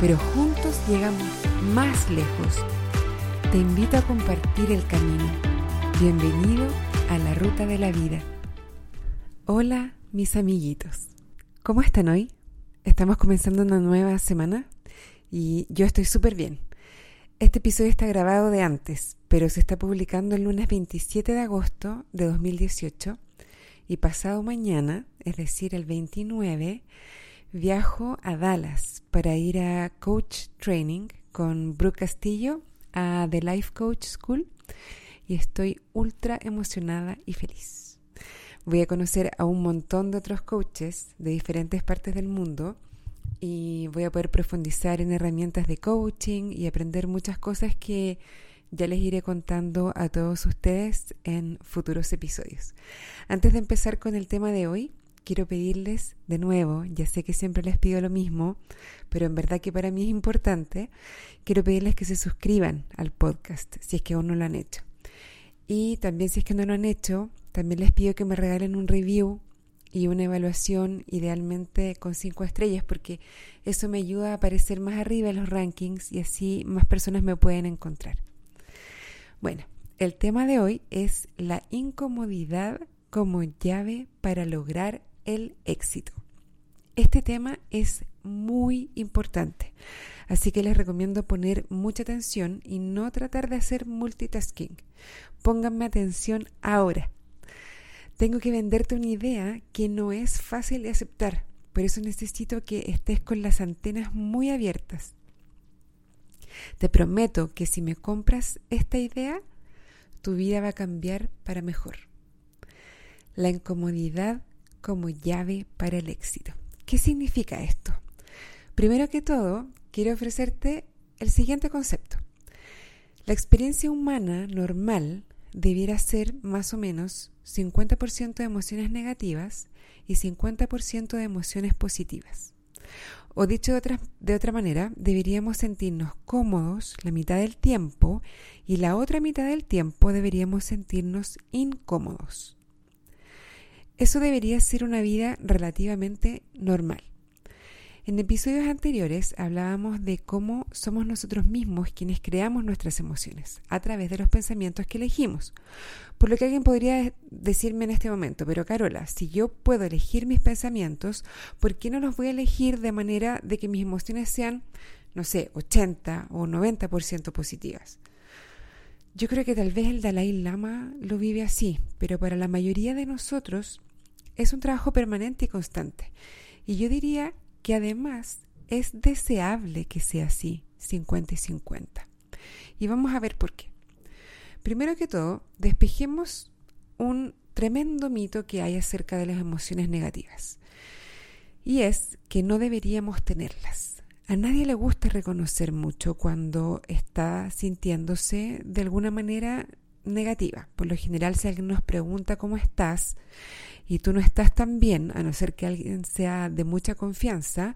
pero juntos llegamos más lejos. Te invito a compartir el camino. Bienvenido a la ruta de la vida. Hola, mis amiguitos. ¿Cómo están hoy? Estamos comenzando una nueva semana y yo estoy súper bien. Este episodio está grabado de antes, pero se está publicando el lunes 27 de agosto de 2018 y pasado mañana, es decir, el 29, viajo a Dallas para ir a Coach Training con Brooke Castillo a The Life Coach School y estoy ultra emocionada y feliz. Voy a conocer a un montón de otros coaches de diferentes partes del mundo y voy a poder profundizar en herramientas de coaching y aprender muchas cosas que ya les iré contando a todos ustedes en futuros episodios. Antes de empezar con el tema de hoy, quiero pedirles de nuevo, ya sé que siempre les pido lo mismo, pero en verdad que para mí es importante, quiero pedirles que se suscriban al podcast si es que aún no lo han hecho. Y también si es que no lo han hecho, también les pido que me regalen un review y una evaluación idealmente con cinco estrellas porque eso me ayuda a aparecer más arriba en los rankings y así más personas me pueden encontrar. Bueno, el tema de hoy es la incomodidad como llave para lograr el éxito. Este tema es muy importante, así que les recomiendo poner mucha atención y no tratar de hacer multitasking. Pónganme atención ahora. Tengo que venderte una idea que no es fácil de aceptar, por eso necesito que estés con las antenas muy abiertas. Te prometo que si me compras esta idea, tu vida va a cambiar para mejor. La incomodidad como llave para el éxito. ¿Qué significa esto? Primero que todo, quiero ofrecerte el siguiente concepto. La experiencia humana normal debiera ser más o menos 50% de emociones negativas y 50% de emociones positivas. O dicho de otra, de otra manera, deberíamos sentirnos cómodos la mitad del tiempo y la otra mitad del tiempo deberíamos sentirnos incómodos. Eso debería ser una vida relativamente normal. En episodios anteriores hablábamos de cómo somos nosotros mismos quienes creamos nuestras emociones a través de los pensamientos que elegimos. Por lo que alguien podría decirme en este momento, pero Carola, si yo puedo elegir mis pensamientos, ¿por qué no los voy a elegir de manera de que mis emociones sean, no sé, 80 o 90% positivas? Yo creo que tal vez el Dalai Lama lo vive así, pero para la mayoría de nosotros es un trabajo permanente y constante. Y yo diría que además es deseable que sea así, 50 y 50. Y vamos a ver por qué. Primero que todo, despejemos un tremendo mito que hay acerca de las emociones negativas. Y es que no deberíamos tenerlas. A nadie le gusta reconocer mucho cuando está sintiéndose de alguna manera negativa. Por lo general, si alguien nos pregunta cómo estás, y tú no estás tan bien, a no ser que alguien sea de mucha confianza,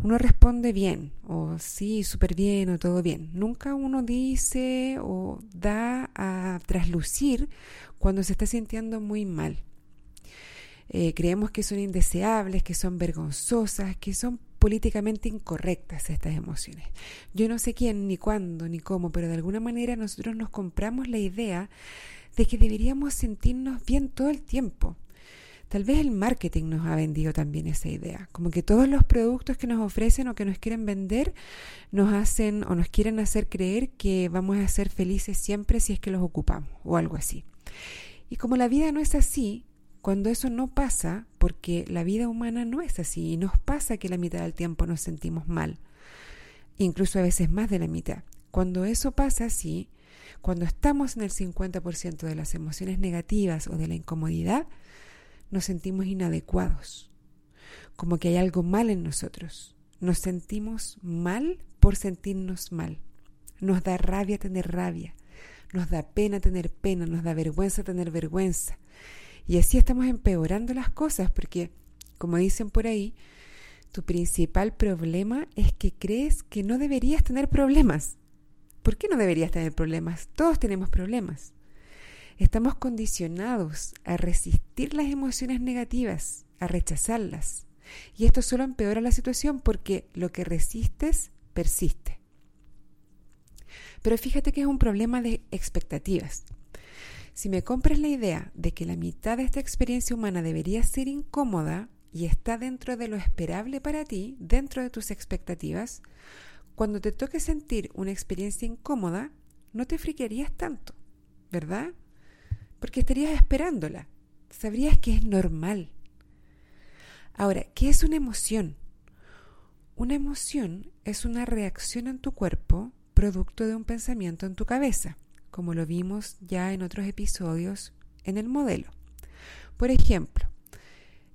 uno responde bien, o sí, súper bien, o todo bien. Nunca uno dice o da a traslucir cuando se está sintiendo muy mal. Eh, creemos que son indeseables, que son vergonzosas, que son políticamente incorrectas estas emociones. Yo no sé quién, ni cuándo, ni cómo, pero de alguna manera nosotros nos compramos la idea de que deberíamos sentirnos bien todo el tiempo. Tal vez el marketing nos ha vendido también esa idea, como que todos los productos que nos ofrecen o que nos quieren vender nos hacen o nos quieren hacer creer que vamos a ser felices siempre si es que los ocupamos o algo así. Y como la vida no es así, cuando eso no pasa, porque la vida humana no es así y nos pasa que la mitad del tiempo nos sentimos mal, incluso a veces más de la mitad. Cuando eso pasa así, cuando estamos en el 50% de las emociones negativas o de la incomodidad, nos sentimos inadecuados, como que hay algo mal en nosotros. nos sentimos mal por sentirnos mal. Nos da rabia tener rabia, nos da pena tener pena, nos da vergüenza tener vergüenza. Y así estamos empeorando las cosas porque, como dicen por ahí, tu principal problema es que crees que no deberías tener problemas. ¿Por qué no deberías tener problemas? Todos tenemos problemas. Estamos condicionados a resistir las emociones negativas, a rechazarlas. Y esto solo empeora la situación porque lo que resistes persiste. Pero fíjate que es un problema de expectativas. Si me compras la idea de que la mitad de esta experiencia humana debería ser incómoda y está dentro de lo esperable para ti, dentro de tus expectativas, cuando te toque sentir una experiencia incómoda, no te friquearías tanto, ¿verdad? Porque estarías esperándola. Sabrías que es normal. Ahora, ¿qué es una emoción? Una emoción es una reacción en tu cuerpo producto de un pensamiento en tu cabeza, como lo vimos ya en otros episodios en el modelo. Por ejemplo,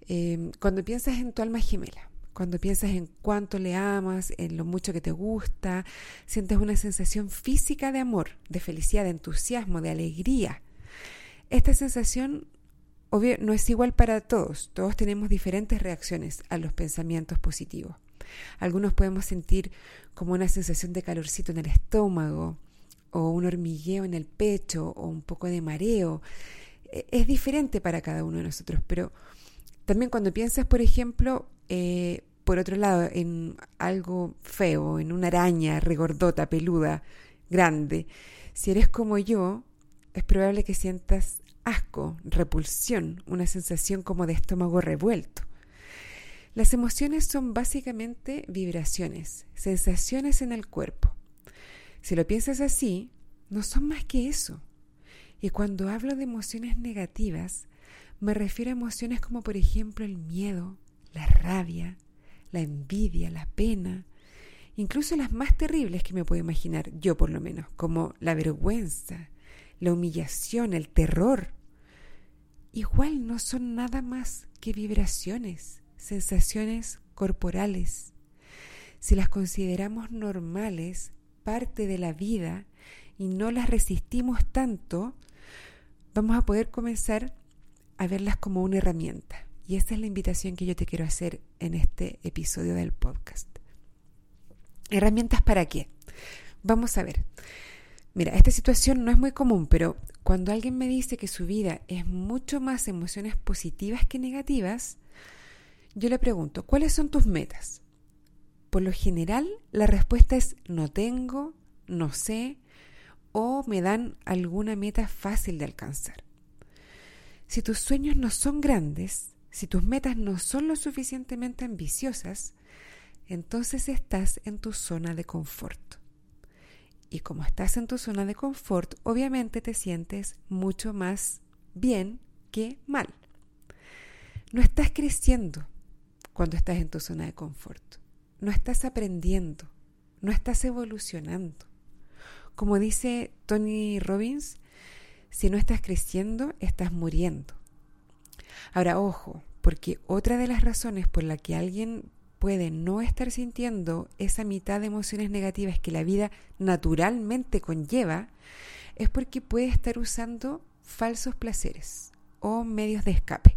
em, cuando piensas en tu alma gemela, cuando piensas en cuánto le amas, en lo mucho que te gusta, sientes una sensación física de amor, de felicidad, de entusiasmo, de alegría. Esta sensación obvio no es igual para todos, todos tenemos diferentes reacciones a los pensamientos positivos. Algunos podemos sentir como una sensación de calorcito en el estómago, o un hormigueo en el pecho, o un poco de mareo. E, es diferente para cada uno de nosotros, pero también cuando piensas, por ejemplo, eh, por otro lado, en algo feo, en una araña regordota, peluda, grande, si eres como yo, es probable que sientas asco, repulsión, una sensación como de estómago revuelto. Las emociones son básicamente vibraciones, sensaciones en el cuerpo. Si lo piensas así, no son más que eso. Y cuando hablo de emociones negativas, me refiero a emociones como por ejemplo el miedo, la rabia, la envidia, la pena, incluso las más terribles que me puedo imaginar, yo por lo menos, como la vergüenza, la humillación, el terror. Igual no son nada más que vibraciones, sensaciones corporales. Si las consideramos normales, parte de la vida, y no las resistimos tanto, vamos a poder comenzar a verlas como una herramienta. Y esa es la invitación que yo te quiero hacer en este episodio del podcast. ¿Herramientas para qué? Vamos a ver. Mira, esta situación no es muy común, pero cuando alguien me dice que su vida es mucho más emociones positivas que negativas, yo le pregunto, ¿cuáles son tus metas? Por lo general, la respuesta es no tengo, no sé, o me dan alguna meta fácil de alcanzar. Si tus sueños no son grandes, si tus metas no son lo suficientemente ambiciosas, entonces estás en tu zona de confort. Y como estás en tu zona de confort, obviamente te sientes mucho más bien que mal. No estás creciendo, cuando estás en tu zona de confort. No estás aprendiendo, no estás evolucionando. Como dice Tony Robbins, si no estás creciendo, estás muriendo. Ahora, ojo, porque otra de las razones por la que alguien puede no estar sintiendo esa mitad de emociones negativas que la vida naturalmente conlleva, es porque puede estar usando falsos placeres o medios de escape.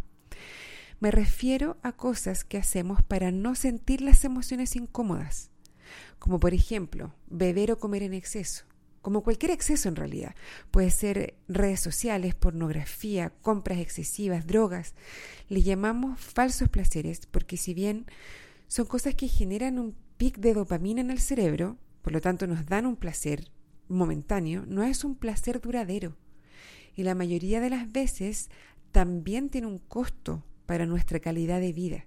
Me refiero a cosas que hacemos para no sentir las emociones incómodas, como por ejemplo beber o comer en exceso, como cualquier exceso en realidad. Puede ser redes sociales, pornografía, compras excesivas, drogas. Le llamamos falsos placeres porque si bien son cosas que generan un pic de dopamina en el cerebro, por lo tanto nos dan un placer momentáneo, no es un placer duradero. Y la mayoría de las veces también tiene un costo para nuestra calidad de vida.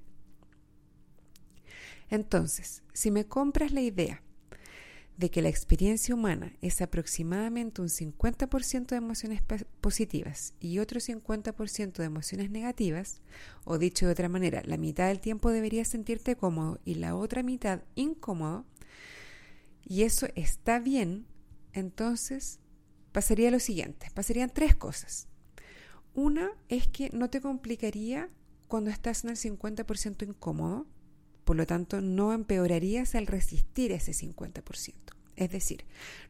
Entonces, si me compras la idea de que la experiencia humana es aproximadamente un 50% de emociones positivas y otro 50% de emociones negativas, o dicho de otra manera, la mitad del tiempo deberías sentirte cómodo y la otra mitad incómodo, y eso está bien, entonces pasaría lo siguiente, pasarían tres cosas. Una es que no te complicaría cuando estás en el 50% incómodo, por lo tanto no empeorarías al resistir ese 50%. Es decir,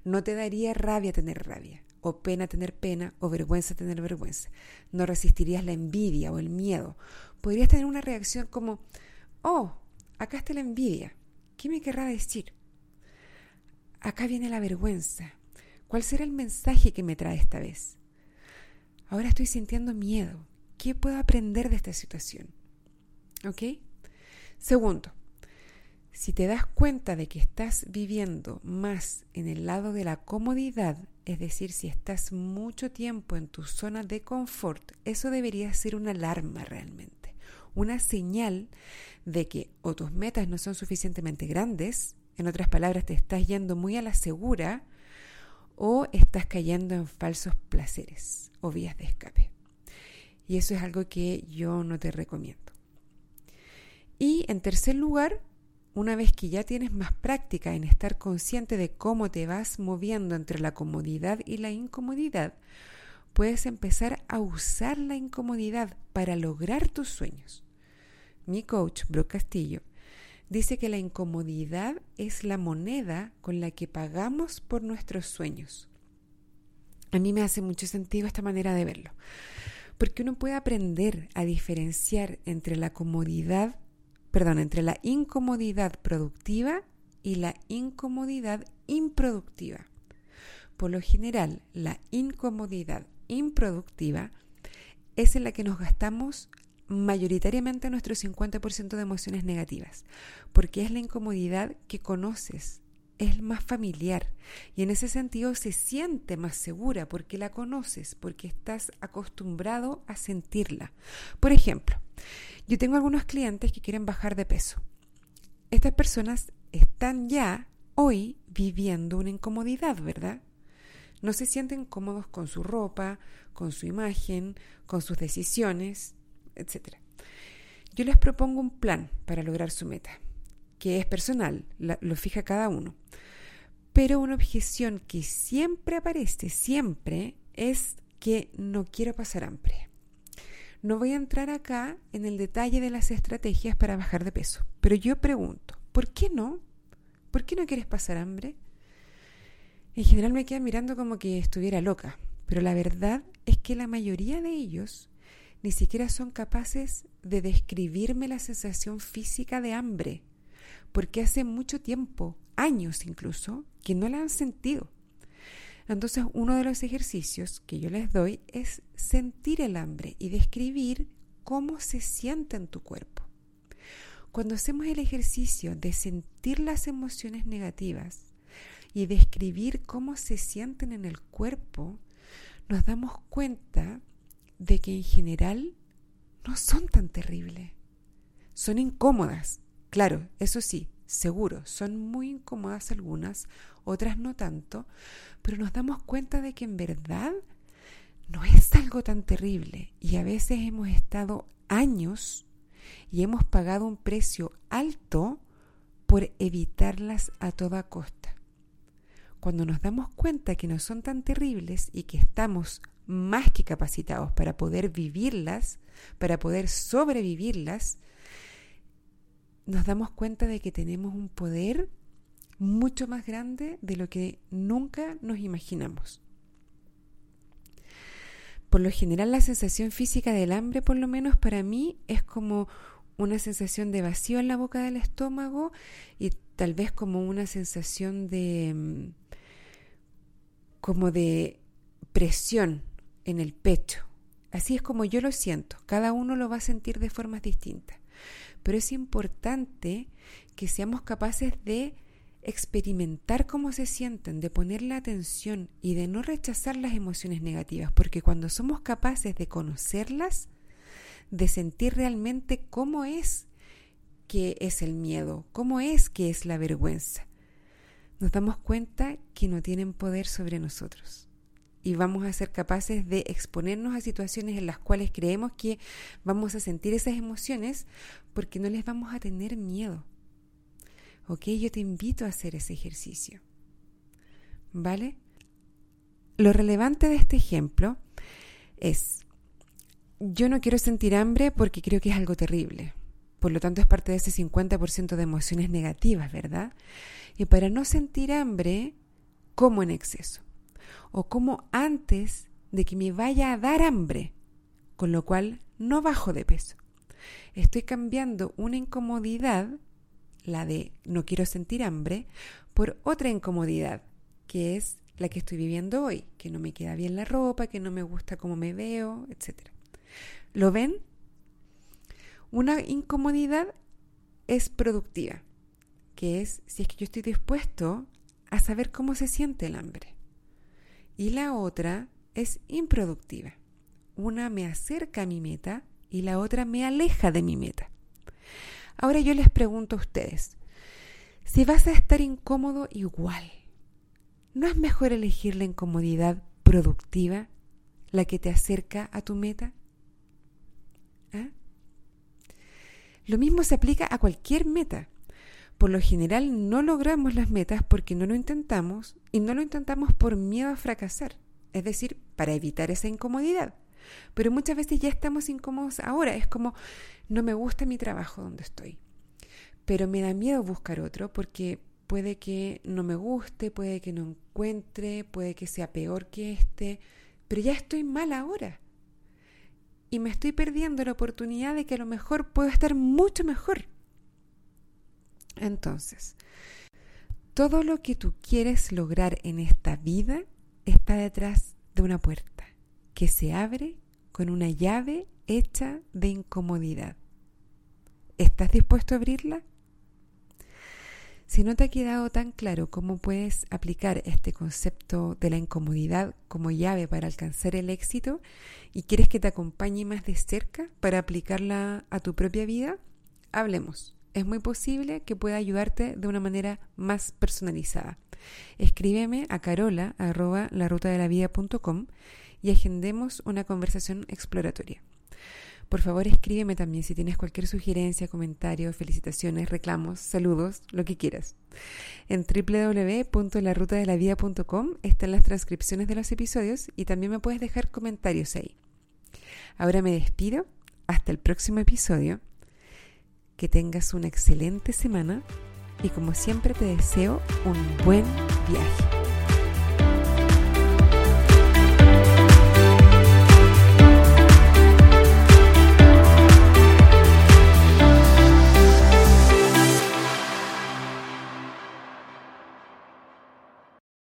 no te daría rabia tener rabia, o pena tener pena, o vergüenza tener vergüenza. No resistirías la envidia o el miedo. Podrías tener una reacción como, oh, acá está la envidia. ¿Qué me querrá decir? Acá viene la vergüenza. ¿Cuál será el mensaje que me trae esta vez? Ahora estoy sintiendo miedo. ¿Qué puedo aprender de esta situación? ¿Ok? Segundo, si te das cuenta de que estás viviendo más en el lado de la comodidad, es decir, si estás mucho tiempo en tu zona de confort, eso debería ser una alarma realmente, una señal de que o tus metas no son suficientemente grandes, en otras palabras, te estás yendo muy a la segura, o estás cayendo en falsos placeres o vías de escape. Y eso es algo que yo no te recomiendo. Y en tercer lugar, una vez que ya tienes más práctica en estar consciente de cómo te vas moviendo entre la comodidad y la incomodidad, puedes empezar a usar la incomodidad para lograr tus sueños. Mi coach, Brooke Castillo, dice que la incomodidad es la moneda con la que pagamos por nuestros sueños. A mí me hace mucho sentido esta manera de verlo, porque uno puede aprender a diferenciar entre la comodidad perdón, entre la incomodidad productiva y la incomodidad improductiva. Por lo general, la incomodidad improductiva es en la que nos gastamos mayoritariamente nuestro 50% de emociones negativas, porque es la incomodidad que conoces, es más familiar y en ese sentido se siente más segura porque la conoces, porque estás acostumbrado a sentirla. Por ejemplo, yo tengo algunos clientes que quieren bajar de peso. Estas personas están ya hoy viviendo una incomodidad, ¿verdad? No se sienten cómodos con su ropa, con su imagen, con sus decisiones, etc. Yo les propongo un plan para lograr su meta, que es personal, lo fija cada uno. Pero una objeción que siempre aparece, siempre, es que no quiero pasar hambre. No voy a entrar acá en el detalle de las estrategias para bajar de peso, pero yo pregunto, ¿por qué no? ¿Por qué no quieres pasar hambre? En general me quedan mirando como que estuviera loca, pero la verdad es que la mayoría de ellos ni siquiera son capaces de describirme la sensación física de hambre, porque hace mucho tiempo, años incluso, que no la han sentido. Entonces, uno de los ejercicios que yo les doy es sentir el hambre y describir cómo se siente en tu cuerpo. Cuando hacemos el ejercicio de sentir las emociones negativas y describir cómo se sienten en el cuerpo, nos damos cuenta de que en general no son tan terribles. Son incómodas, claro, eso sí, seguro, son muy incómodas algunas, otras no tanto, pero nos damos cuenta de que en verdad no es algo tan terrible y a veces hemos estado años y hemos pagado un precio alto por evitarlas a toda costa. Cuando nos damos cuenta que no son tan terribles y que estamos más que capacitados para poder vivirlas, para poder sobrevivirlas, nos damos cuenta de que tenemos un poder mucho más grande de lo que nunca nos imaginamos. Por lo general la sensación física del hambre, por lo menos para mí, es como una sensación de vacío en la boca del estómago y tal vez como una sensación de mm, como de presión en el pecho. Así es como yo lo siento. Cada uno lo va a sentir de formas distintas. Pero es importante que seamos capaces de experimentar cómo se sienten, de poner la atención y de no rechazar las emociones negativas, porque cuando somos capaces de conocerlas, de sentir realmente cómo es que es el miedo, cómo es que es la vergüenza, nos damos cuenta que no tienen poder sobre nosotros. Y vamos a ser capaces de exponernos a situaciones en las cuales creemos que vamos a sentir esas emociones porque no les vamos a tener miedo ¿Ok? Yo te invito a hacer ese ejercicio. ¿Vale? Lo relevante de este ejemplo es, yo no quiero sentir hambre porque creo que es algo terrible, por lo tanto es parte de ese 50% de emociones negativas, ¿verdad? Y para no sentir hambre, como en exceso. O como antes de que me vaya a dar hambre, con lo cual no bajo de peso. Estoy cambiando una incomodidad, la de no quiero sentir hambre, por otra incomodidad, que es la que estoy viviendo hoy, que no me queda bien la ropa, que no me gusta cómo me veo, etc. ¿Lo ven? Una incomodidad es productiva, que es si es que yo estoy dispuesto a saber cómo se siente el hambre. Y la otra es improductiva. Una me acerca a mi meta y la otra me aleja de mi meta. Ahora yo les pregunto a ustedes, si vas a estar incómodo igual, ¿no es mejor elegir la incomodidad productiva, la que te acerca a tu meta? ¿Ah? Lo mismo se aplica a cualquier meta. Por lo general no logramos las metas porque no lo intentamos y no lo intentamos por miedo a fracasar, es decir, para evitar esa incomodidad. Pero muchas veces ya estamos incómodos ahora, es como, no me gusta mi trabajo donde estoy, pero me da miedo buscar otro porque puede que no me guste, puede que no encuentre, puede que sea peor que este, pero ya estoy mal ahora y me estoy perdiendo la oportunidad de que a lo mejor puedo estar mucho mejor. Entonces, todo lo que tú quieres lograr en esta vida está detrás de una puerta que se abre con una llave hecha de incomodidad. ¿Estás dispuesto a abrirla? Si no te ha quedado tan claro cómo puedes aplicar este concepto de la incomodidad como llave para alcanzar el éxito y quieres que te acompañe más de cerca para aplicarla a tu propia vida, hablemos. Es muy posible que pueda ayudarte de una manera más personalizada. Escríbeme a carola arroba y agendemos una conversación exploratoria. Por favor, escríbeme también si tienes cualquier sugerencia, comentario, felicitaciones, reclamos, saludos, lo que quieras. En www.larutadelavida.com están las transcripciones de los episodios y también me puedes dejar comentarios ahí. Ahora me despido. Hasta el próximo episodio. Que tengas una excelente semana y como siempre te deseo un buen viaje.